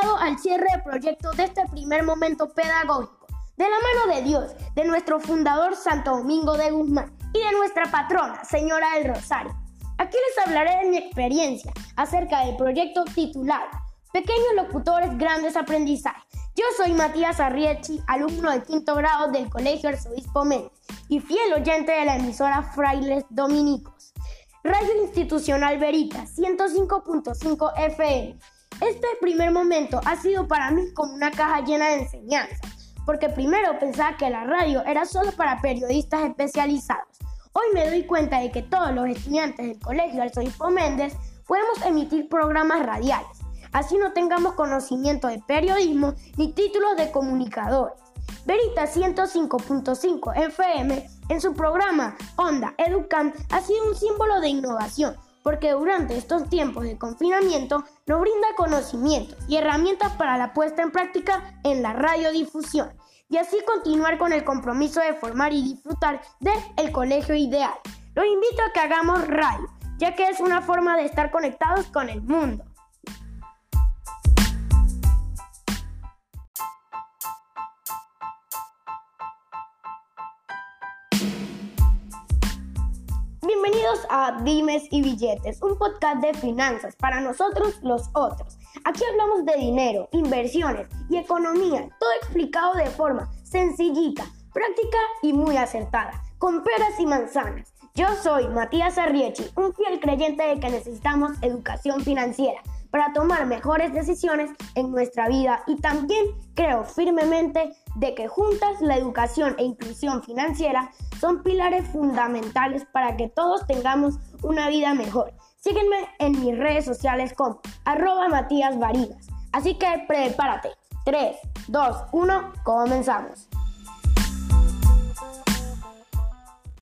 llegado al cierre de proyecto de este primer momento pedagógico, de la mano de Dios, de nuestro fundador Santo Domingo de Guzmán y de nuestra patrona, Señora del Rosario. Aquí les hablaré de mi experiencia acerca del proyecto titulado Pequeños Locutores, Grandes Aprendizajes. Yo soy Matías Arriechi, alumno de quinto grado del Colegio Arzobispo Méndez y fiel oyente de la emisora Frailes Dominicos. Radio Institucional Verita 105.5 FM. Este primer momento ha sido para mí como una caja llena de enseñanzas, porque primero pensaba que la radio era solo para periodistas especializados. Hoy me doy cuenta de que todos los estudiantes del Colegio Arzobispo Méndez podemos emitir programas radiales así no tengamos conocimiento de periodismo ni títulos de comunicadores. Verita 105.5 FM en su programa Onda Educam ha sido un símbolo de innovación porque durante estos tiempos de confinamiento nos brinda conocimiento y herramientas para la puesta en práctica en la radiodifusión y así continuar con el compromiso de formar y disfrutar del el colegio ideal. Los invito a que hagamos radio, ya que es una forma de estar conectados con el mundo. Bienvenidos a Dimes y Billetes, un podcast de finanzas para nosotros los otros. Aquí hablamos de dinero, inversiones y economía, todo explicado de forma sencillita, práctica y muy acertada, con peras y manzanas. Yo soy Matías Arriechi, un fiel creyente de que necesitamos educación financiera para tomar mejores decisiones en nuestra vida y también creo firmemente de que juntas la educación e inclusión financiera son pilares fundamentales para que todos tengamos una vida mejor. Sígueme en mis redes sociales como arroba Matías Así que prepárate. 3, 2, 1, comenzamos.